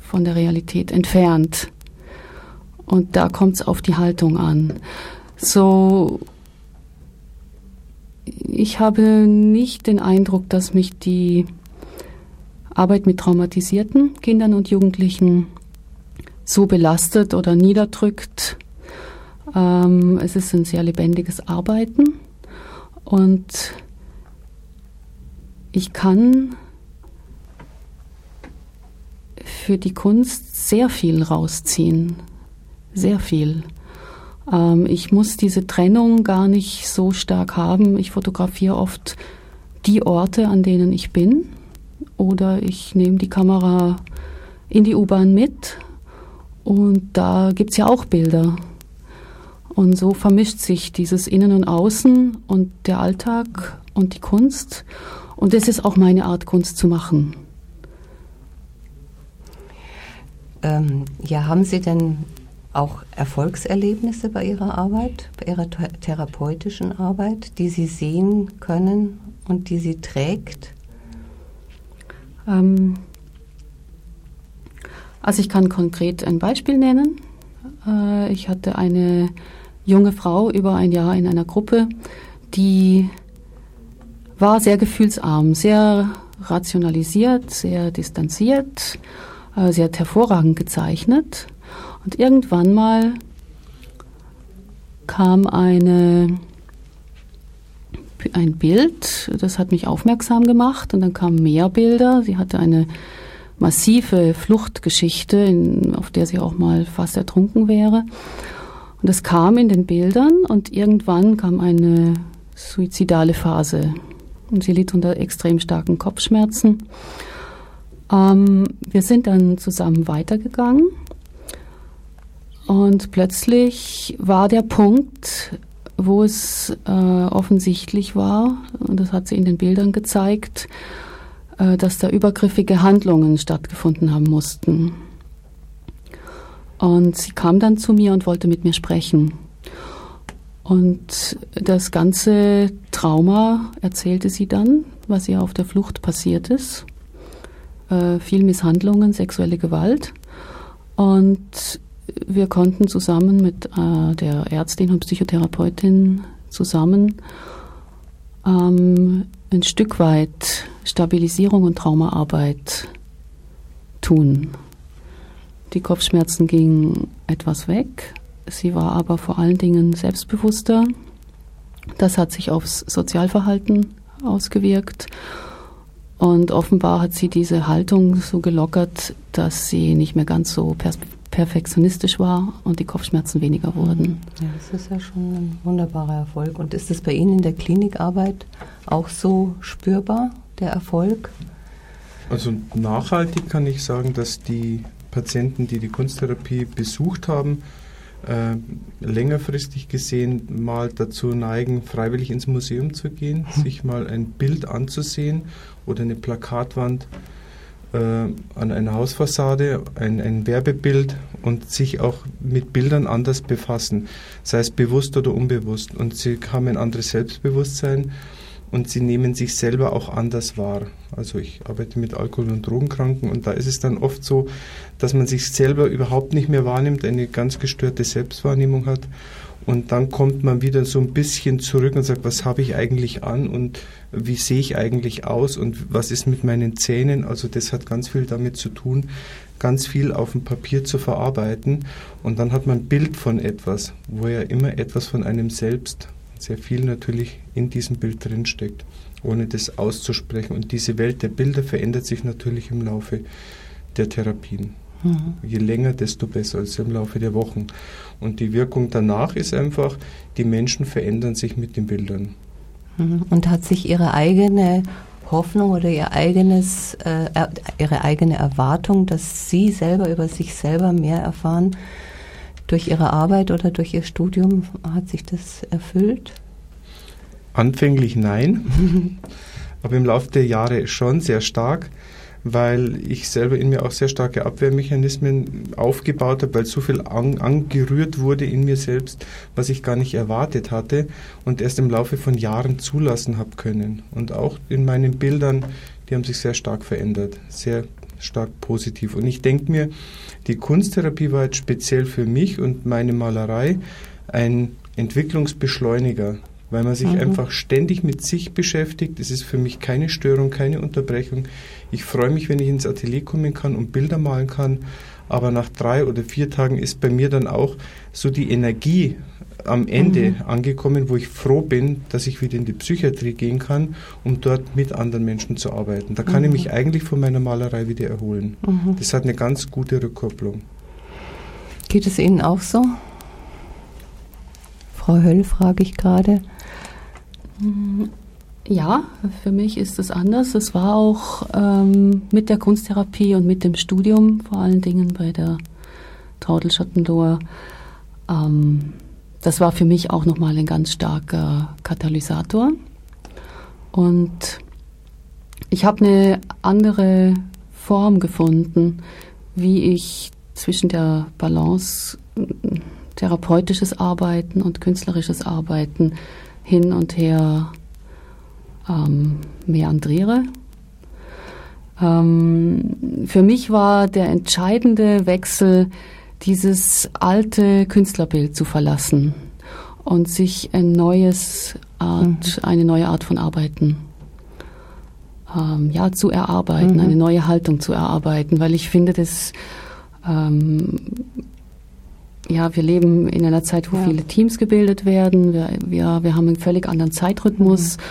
S5: von der Realität entfernt. Und da kommt es auf die Haltung an. So, ich habe nicht den Eindruck, dass mich die Arbeit mit traumatisierten Kindern und Jugendlichen so belastet oder niederdrückt. Ähm, es ist ein sehr lebendiges Arbeiten und ich kann für die Kunst sehr viel rausziehen. Sehr viel. Ähm, ich muss diese Trennung gar nicht so stark haben. Ich fotografiere oft die Orte, an denen ich bin. Oder ich nehme die Kamera in die U-Bahn mit. Und da gibt es ja auch Bilder. Und so vermischt sich dieses Innen und Außen und der Alltag und die Kunst. Und das ist auch meine Art, Kunst zu machen.
S2: Ähm, ja, haben Sie denn auch Erfolgserlebnisse bei Ihrer Arbeit, bei Ihrer therapeutischen Arbeit, die Sie sehen können und die Sie trägt?
S5: Ähm, also ich kann konkret ein Beispiel nennen. Äh, ich hatte eine junge Frau über ein Jahr in einer Gruppe, die war sehr gefühlsarm, sehr rationalisiert, sehr distanziert Äh, sie hat hervorragend gezeichnet und irgendwann mal kam eine, ein Bild, das hat mich aufmerksam gemacht und dann kamen mehr Bilder. Sie hatte eine massive Fluchtgeschichte, in, auf der sie auch mal fast ertrunken wäre. Und das kam in den Bildern und irgendwann kam eine suizidale Phase. Und sie litt unter extrem starken Kopfschmerzen. Ähm, wir sind dann zusammen weitergegangen und plötzlich war der Punkt, wo es äh, offensichtlich war, und das hat sie in den Bildern gezeigt, dass da übergriffige Handlungen stattgefunden haben mussten. Und sie kam dann zu mir und wollte mit mir sprechen. Und das ganze Trauma erzählte sie dann, was ihr auf der Flucht passiert ist. Äh, viel Misshandlungen, sexuelle Gewalt. Und wir konnten zusammen mit äh, der Ärztin und Psychotherapeutin zusammen ähm, ein Stück weit Stabilisierung und Traumaarbeit tun. Die Kopfschmerzen gingen etwas weg. Sie war aber vor allen Dingen selbstbewusster. Das hat sich aufs Sozialverhalten ausgewirkt. Und offenbar hat sie diese Haltung so gelockert, dass sie nicht mehr ganz so perfektionistisch war und die Kopfschmerzen weniger wurden.
S2: Ja, das ist ja schon ein wunderbarer Erfolg. Und ist es bei Ihnen in der Klinikarbeit auch so spürbar, der Erfolg?
S4: Also nachhaltig kann ich sagen, dass die Patienten, die die Kunsttherapie besucht haben, äh, längerfristig gesehen mal dazu neigen, freiwillig ins Museum zu gehen, sich mal ein Bild anzusehen oder eine Plakatwand äh, an einer Hausfassade, ein, ein Werbebild und sich auch mit Bildern anders befassen, sei es bewusst oder unbewusst. Und sie haben ein anderes Selbstbewusstsein und sie nehmen sich selber auch anders wahr. Also ich arbeite mit Alkohol- und Drogenkranken und da ist es dann oft so, dass man sich selber überhaupt nicht mehr wahrnimmt, eine ganz gestörte Selbstwahrnehmung hat und dann kommt man wieder so ein bisschen zurück und sagt, was habe ich eigentlich an und wie sehe ich eigentlich aus und was ist mit meinen Zähnen. Also das hat ganz viel damit zu tun, ganz viel auf dem Papier zu verarbeiten. Und dann hat man ein Bild von etwas, wo ja immer etwas von einem selbst, sehr viel natürlich in diesem Bild drinsteckt, ohne das auszusprechen. Und diese Welt der Bilder verändert sich natürlich im Laufe der Therapien. Mhm. Je länger, desto besser, also im Laufe der Wochen. Und die Wirkung danach ist einfach, die Menschen verändern sich mit den Bildern.
S2: Mhm. Und hat sich Ihre eigene Hoffnung oder Ihr eigenes, äh, Ihre eigene Erwartung, dass Sie selber über sich selber mehr erfahren, durch Ihre Arbeit oder durch Ihr Studium, hat sich das erfüllt?
S4: Anfänglich nein, aber im Laufe der Jahre schon sehr stark weil ich selber in mir auch sehr starke Abwehrmechanismen aufgebaut habe, weil so viel an, angerührt wurde in mir selbst, was ich gar nicht erwartet hatte und erst im Laufe von Jahren zulassen habe können. Und auch in meinen Bildern, die haben sich sehr stark verändert, sehr stark positiv. Und ich denke mir, die Kunsttherapie war jetzt speziell für mich und meine Malerei ein Entwicklungsbeschleuniger weil man sich mhm. einfach ständig mit sich beschäftigt. Es ist für mich keine Störung, keine Unterbrechung. Ich freue mich, wenn ich ins Atelier kommen kann und Bilder malen kann. Aber nach drei oder vier Tagen ist bei mir dann auch so die Energie am Ende mhm. angekommen, wo ich froh bin, dass ich wieder in die Psychiatrie gehen kann, um dort mit anderen Menschen zu arbeiten. Da kann mhm. ich mich eigentlich von meiner Malerei wieder erholen. Mhm. Das hat eine ganz gute Rückkopplung.
S2: Geht es Ihnen auch so? Frau Höll frage ich gerade.
S5: Ja, für mich ist es anders. Es war auch ähm, mit der Kunsttherapie und mit dem Studium, vor allen Dingen bei der Traudel Schottenlohr, ähm, das war für mich auch nochmal ein ganz starker Katalysator. Und ich habe eine andere Form gefunden, wie ich zwischen der Balance therapeutisches Arbeiten und künstlerisches Arbeiten hin und her ähm, meandriere. Ähm, für mich war der entscheidende Wechsel, dieses alte Künstlerbild zu verlassen und sich ein neues Art, mhm. eine neue Art von Arbeiten ähm, ja, zu erarbeiten, mhm. eine neue Haltung zu erarbeiten, weil ich finde, dass ähm, ja, wir leben in einer Zeit, wo ja. viele Teams gebildet werden. Wir, wir, wir haben einen völlig anderen Zeitrhythmus. Mhm.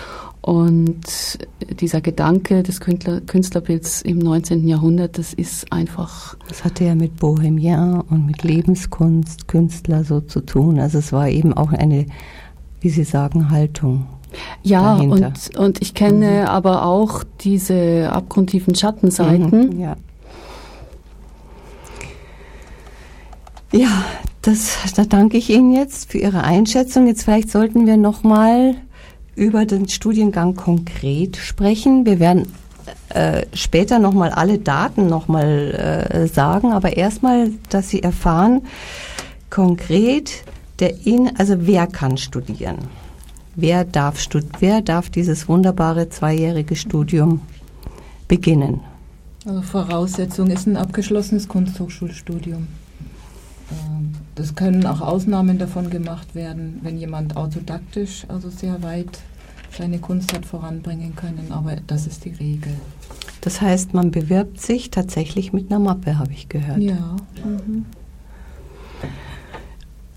S5: Und dieser Gedanke des Künstler, Künstlerbilds im 19. Jahrhundert, das ist einfach.
S2: Das hatte ja mit Bohemien und mit Lebenskunst, Künstler so zu tun. Also es war eben auch eine, wie Sie sagen, Haltung.
S5: Ja, und, und ich kenne mhm. aber auch diese abgrundtiefen Schattenseiten.
S2: Mhm, ja. Ja, das, da danke ich Ihnen jetzt für Ihre Einschätzung. Jetzt vielleicht sollten wir noch mal über den Studiengang konkret sprechen. Wir werden äh, später noch mal alle Daten noch mal äh, sagen, aber erstmal, dass Sie erfahren konkret der in, also wer kann studieren? Wer darf stud wer darf dieses wunderbare zweijährige Studium beginnen?
S3: Also Voraussetzung ist ein abgeschlossenes Kunsthochschulstudium. Ähm, das können auch Ausnahmen davon gemacht werden, wenn jemand autodaktisch, also sehr weit seine Kunst hat voranbringen können, aber das ist die Regel.
S2: Das heißt, man bewirbt sich tatsächlich mit einer Mappe, habe ich gehört.
S3: Ja. Mhm.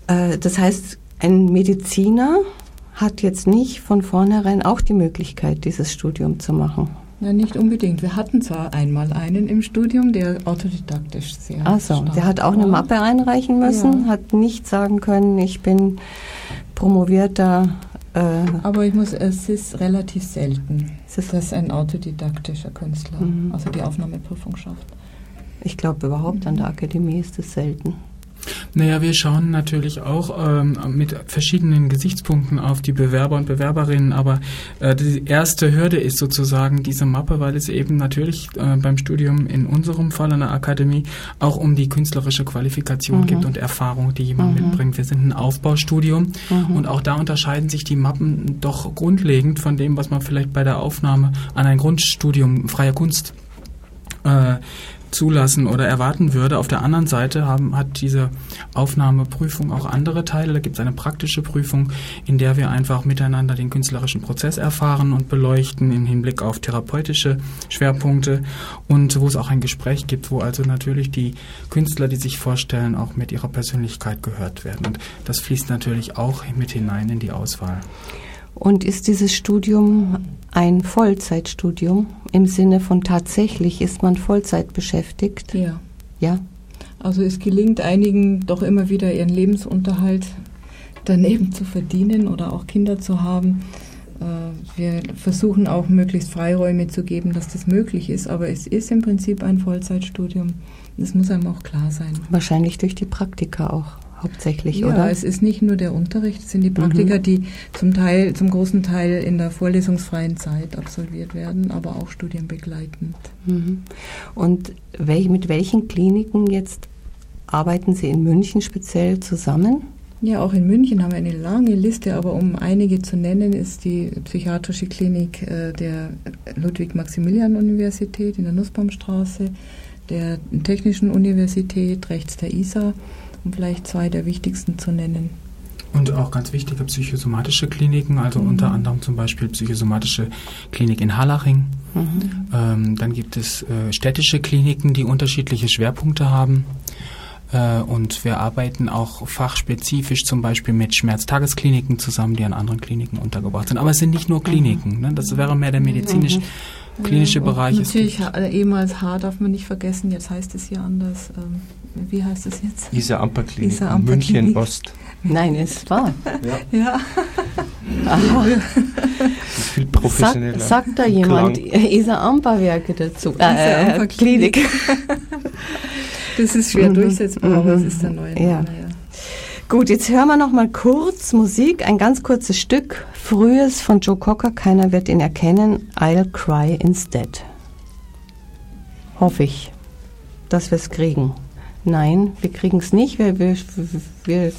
S2: Äh, das heißt, ein Mediziner hat jetzt nicht von vornherein auch die Möglichkeit, dieses Studium zu machen.
S3: Ja, nicht unbedingt. Wir hatten zwar einmal einen im Studium, der autodidaktisch sehr.
S2: Ach so, der hat auch war. eine Mappe einreichen müssen, ja. hat nicht sagen können, ich bin promovierter.
S3: Äh Aber ich muss, es ist relativ selten, ist dass ein autodidaktischer Künstler mhm. also die Aufnahmeprüfung schafft.
S2: Ich glaube überhaupt an der Akademie ist es selten.
S1: Naja, wir schauen natürlich auch ähm, mit verschiedenen Gesichtspunkten auf die Bewerber und Bewerberinnen, aber äh, die erste Hürde ist sozusagen diese Mappe, weil es eben natürlich äh, beim Studium in unserem Fall an der Akademie auch um die künstlerische Qualifikation mhm. gibt und Erfahrung, die jemand mhm. mitbringt. Wir sind ein Aufbaustudium mhm. und auch da unterscheiden sich die Mappen doch grundlegend von dem, was man vielleicht bei der Aufnahme an ein Grundstudium freier Kunst äh, zulassen oder erwarten würde. Auf der anderen Seite haben, hat diese Aufnahmeprüfung auch andere Teile. Da gibt es eine praktische Prüfung, in der wir einfach miteinander den künstlerischen Prozess erfahren und beleuchten im Hinblick auf therapeutische Schwerpunkte und wo es auch ein Gespräch gibt, wo also natürlich die Künstler, die sich vorstellen, auch mit ihrer Persönlichkeit gehört werden. Und das fließt natürlich auch mit hinein in die Auswahl.
S2: Und ist dieses Studium ein Vollzeitstudium im Sinne von tatsächlich ist man Vollzeit beschäftigt?
S3: Ja.
S2: Ja.
S3: Also es gelingt einigen doch immer wieder ihren Lebensunterhalt daneben zu verdienen oder auch Kinder zu haben. Äh, wir versuchen auch möglichst Freiräume zu geben, dass das möglich ist, aber es ist im Prinzip ein Vollzeitstudium. Das muss einem auch klar sein.
S2: Wahrscheinlich durch die Praktika auch hauptsächlich,
S3: ja,
S2: oder?
S3: Ja, es ist nicht nur der Unterricht, es sind die Praktika, mhm. die zum Teil, zum großen Teil in der vorlesungsfreien Zeit absolviert werden, aber auch studienbegleitend.
S2: Mhm. Und welch, mit welchen Kliniken jetzt arbeiten Sie in München speziell zusammen?
S3: Ja, auch in München haben wir eine lange Liste, aber um einige zu nennen, ist die psychiatrische Klinik äh, der Ludwig-Maximilian-Universität in der Nussbaumstraße, der Technischen Universität rechts der ISA um vielleicht zwei der wichtigsten zu nennen.
S1: Und auch ganz wichtige psychosomatische Kliniken, also mhm. unter anderem zum Beispiel psychosomatische Klinik in Harlaching. Mhm. Ähm, dann gibt es äh, städtische Kliniken, die unterschiedliche Schwerpunkte haben. Äh, und wir arbeiten auch fachspezifisch zum Beispiel mit Schmerztageskliniken zusammen, die an anderen Kliniken untergebracht sind. Aber es sind nicht nur Kliniken. Ne? Das wäre mehr der medizinisch mhm. Klinische Bereich.
S3: Natürlich, ehemals H darf man nicht vergessen, jetzt heißt es hier anders. Ähm, wie heißt es jetzt?
S4: Isa Amper Klinik, Isa Amper München Klinik. Ost.
S2: Nein, es war.
S3: Ja. ja.
S2: Aha. viel professioneller. Sag, sagt da jemand Isa Amper Werke dazu?
S3: Äh, Amper Klinik. das ist schwer mhm. durchsetzbar, aber es ist der neue Name. Ja.
S2: Gut, jetzt hören wir noch mal kurz Musik, ein ganz kurzes Stück. Frühes von Joe Cocker, keiner wird ihn erkennen. I'll cry instead. Hoffe ich, dass wir es kriegen. Nein, wir kriegen es nicht. Wir, wir, wir,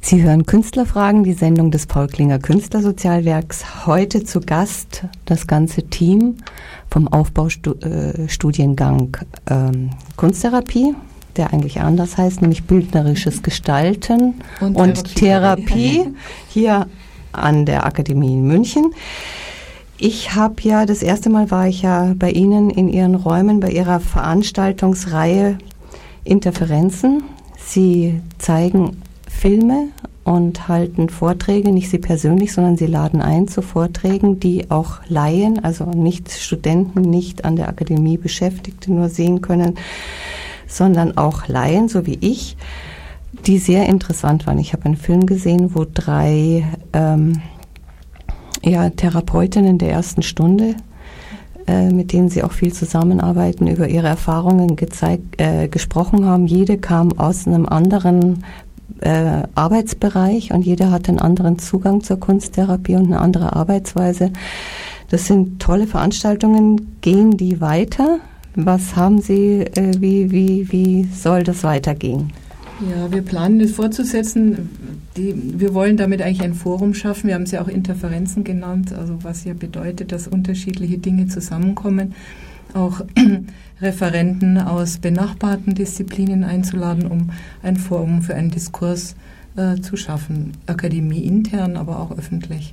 S2: Sie hören Künstlerfragen, die Sendung des Paul Klinger Künstlersozialwerks. Heute zu Gast das ganze Team vom Aufbaustudiengang äh, ähm, Kunsttherapie, der eigentlich anders heißt, nämlich bildnerisches Gestalten und, und Therapie, Therapie hier an der Akademie in München. Ich habe ja, das erste Mal war ich ja bei Ihnen in Ihren Räumen, bei Ihrer Veranstaltungsreihe Interferenzen. Sie zeigen Filme und halten Vorträge, nicht Sie persönlich, sondern Sie laden ein zu Vorträgen, die auch Laien, also nicht Studenten, nicht an der Akademie Beschäftigte nur sehen können, sondern auch Laien, so wie ich, die sehr interessant waren. Ich habe einen Film gesehen, wo drei ähm, ja, Therapeutinnen der ersten Stunde, äh, mit denen Sie auch viel zusammenarbeiten, über ihre Erfahrungen gezeigt, äh, gesprochen haben. Jede kam aus einem anderen äh, Arbeitsbereich und jeder hat einen anderen Zugang zur Kunsttherapie und eine andere Arbeitsweise. Das sind tolle Veranstaltungen. Gehen die weiter? Was haben Sie, äh, wie, wie, wie soll das weitergehen?
S3: Ja, wir planen das fortzusetzen. Die, wir wollen damit eigentlich ein Forum schaffen. Wir haben es ja auch Interferenzen genannt, also was ja bedeutet, dass unterschiedliche Dinge zusammenkommen. Auch Referenten aus benachbarten Disziplinen einzuladen, um ein Forum für einen Diskurs äh, zu schaffen. Akademie intern, aber auch öffentlich.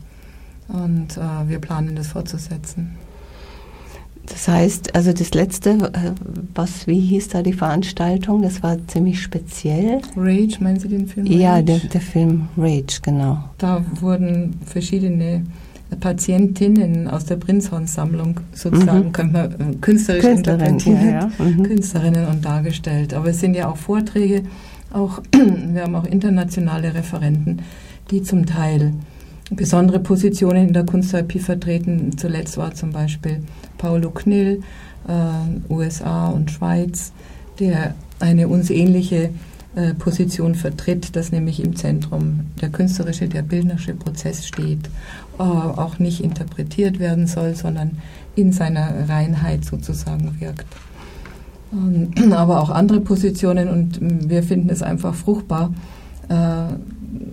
S3: Und äh, wir planen das fortzusetzen.
S2: Das heißt, also das letzte, äh, was, wie hieß da die Veranstaltung? Das war ziemlich speziell.
S3: Rage, meinen Sie den Film?
S2: Rage? Ja, der, der Film Rage, genau.
S3: Da wurden verschiedene Patientinnen aus der Prinzhorn-Sammlung sozusagen, mhm. könnte man äh, künstlerisch Künstlerin, interpretieren, ja, ja. Mhm. Künstlerinnen und dargestellt. Aber es sind ja auch Vorträge, auch, wir haben auch internationale Referenten, die zum Teil besondere Positionen in der Kunsttherapie vertreten. Zuletzt war zum Beispiel Paulo Knill, äh, USA und Schweiz, der eine uns ähnliche äh, Position vertritt, dass nämlich im Zentrum der künstlerische, der bildnerische Prozess steht, äh, auch nicht interpretiert werden soll, sondern in seiner Reinheit sozusagen wirkt. Ähm, aber auch andere Positionen und wir finden es einfach fruchtbar, äh,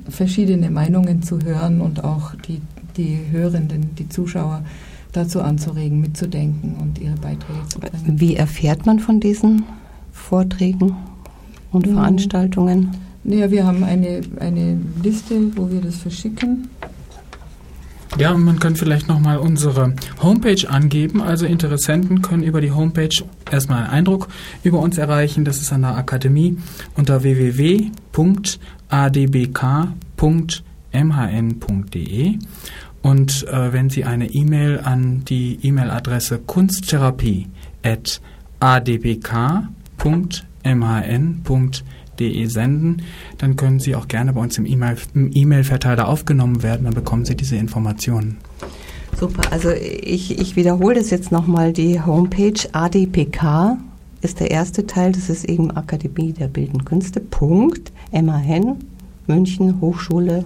S3: verschiedene Meinungen zu hören und auch die, die Hörenden, die Zuschauer dazu anzuregen, mitzudenken und ihre Beiträge zu bringen.
S2: Wie erfährt man von diesen Vorträgen und mhm. Veranstaltungen?
S3: Naja, wir haben eine, eine Liste, wo wir das verschicken.
S1: Ja, und man kann vielleicht nochmal unsere Homepage angeben. Also Interessenten können über die Homepage erstmal einen Eindruck über uns erreichen. Das ist an der Akademie unter www.adbk.mhn.de. Und äh, wenn Sie eine E-Mail an die E-Mail-Adresse kunsttherapie.adbk.mhn.de senden, dann können Sie auch gerne bei uns im E-Mail-Verteiler aufgenommen werden. Dann bekommen Sie diese Informationen.
S2: Super, also ich, ich wiederhole das jetzt nochmal. Die Homepage ADPK ist der erste Teil. Das ist eben Akademie der Bildenden Künste. Punkt. MAN, München Hochschule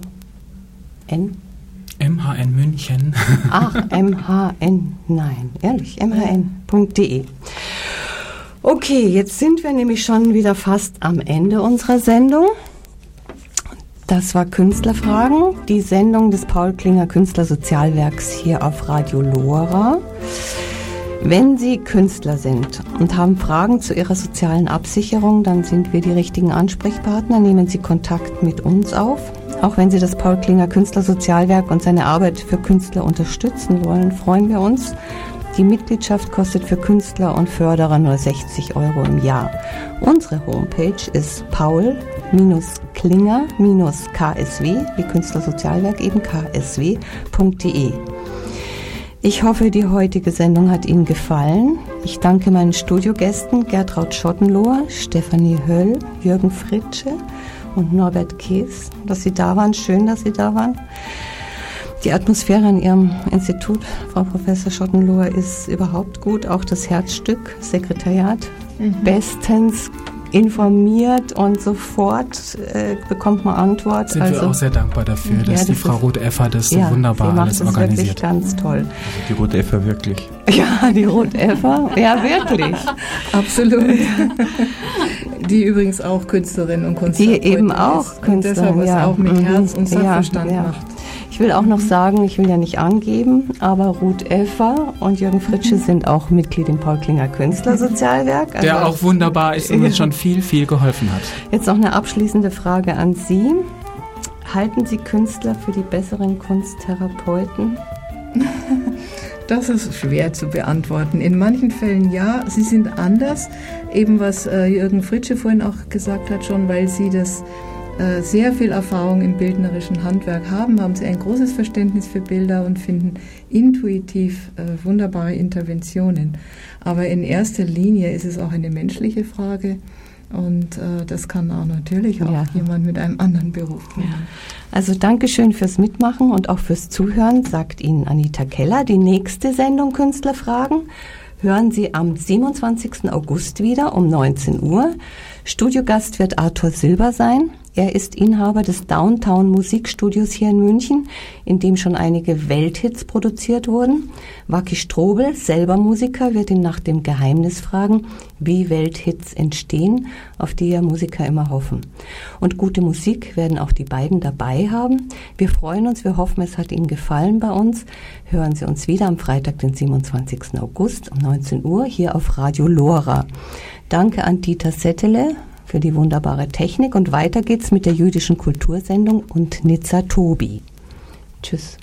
S2: N
S1: MHN München.
S2: Ach, MHN, nein, ehrlich, mhn.de. Okay, jetzt sind wir nämlich schon wieder fast am Ende unserer Sendung. Das war Künstlerfragen, die Sendung des Paul Klinger Künstlersozialwerks hier auf Radio Lora. Wenn Sie Künstler sind und haben Fragen zu Ihrer sozialen Absicherung, dann sind wir die richtigen Ansprechpartner. Nehmen Sie Kontakt mit uns auf. Auch wenn Sie das Paul Klinger Künstlersozialwerk und seine Arbeit für Künstler unterstützen wollen, freuen wir uns. Die Mitgliedschaft kostet für Künstler und Förderer nur 60 Euro im Jahr. Unsere Homepage ist paul-klinger-ksw, wie Künstlersozialwerk eben ksw.de. Ich hoffe, die heutige Sendung hat Ihnen gefallen. Ich danke meinen Studiogästen Gertraud Schottenlohr, Stefanie Höll, Jürgen Fritsche und Norbert Kees, dass Sie da waren. Schön, dass Sie da waren. Die Atmosphäre in Ihrem Institut, Frau Professor Schottenlohr, ist überhaupt gut. Auch das Herzstück, Sekretariat, mhm. bestens informiert und sofort äh, bekommt man Antwort.
S1: Sind also, wir auch sehr dankbar dafür, dass ja, die Frau Roth-Effer das
S2: ja,
S1: so wunderbar alles organisiert.
S2: Wirklich ganz toll. Also
S4: die Roth-Effer wirklich.
S2: Ja, die Roth-Effer, ja wirklich.
S3: Absolut. die übrigens auch Künstlerin und Künstlerin
S2: Die eben auch Künstlerin, und deshalb
S3: ja. auch mit Herz und Sachverstand ja, macht.
S2: Ich will auch noch sagen, ich will ja nicht angeben, aber Ruth Elfer und Jürgen Fritsche sind auch Mitglied im Paul Klinger Künstlersozialwerk.
S1: Also Der auch wunderbar ist und uns schon viel, viel geholfen hat.
S2: Jetzt noch eine abschließende Frage an Sie. Halten Sie Künstler für die besseren Kunsttherapeuten?
S3: Das ist schwer zu beantworten. In manchen Fällen ja, sie sind anders. Eben was äh, Jürgen Fritsche vorhin auch gesagt hat schon, weil sie das sehr viel Erfahrung im bildnerischen Handwerk haben, haben sie ein großes Verständnis für Bilder und finden intuitiv äh, wunderbare Interventionen. Aber in erster Linie ist es auch eine menschliche Frage. Und äh, das kann auch natürlich auch ja. jemand mit einem anderen Beruf machen. Ja.
S2: Also Dankeschön fürs Mitmachen und auch fürs Zuhören, sagt Ihnen Anita Keller. Die nächste Sendung Künstlerfragen hören Sie am 27. August wieder um 19 Uhr. Studiogast wird Arthur Silber sein. Er ist Inhaber des Downtown Musikstudios hier in München, in dem schon einige Welthits produziert wurden. Waki Strobel, selber Musiker, wird ihn nach dem Geheimnis fragen, wie Welthits entstehen, auf die ja Musiker immer hoffen. Und gute Musik werden auch die beiden dabei haben. Wir freuen uns, wir hoffen, es hat Ihnen gefallen bei uns. Hören Sie uns wieder am Freitag, den 27. August um 19 Uhr hier auf Radio Lora. Danke an Dieter Settele für die wunderbare Technik und weiter geht's mit der jüdischen Kultursendung und Nizza Tobi. Tschüss.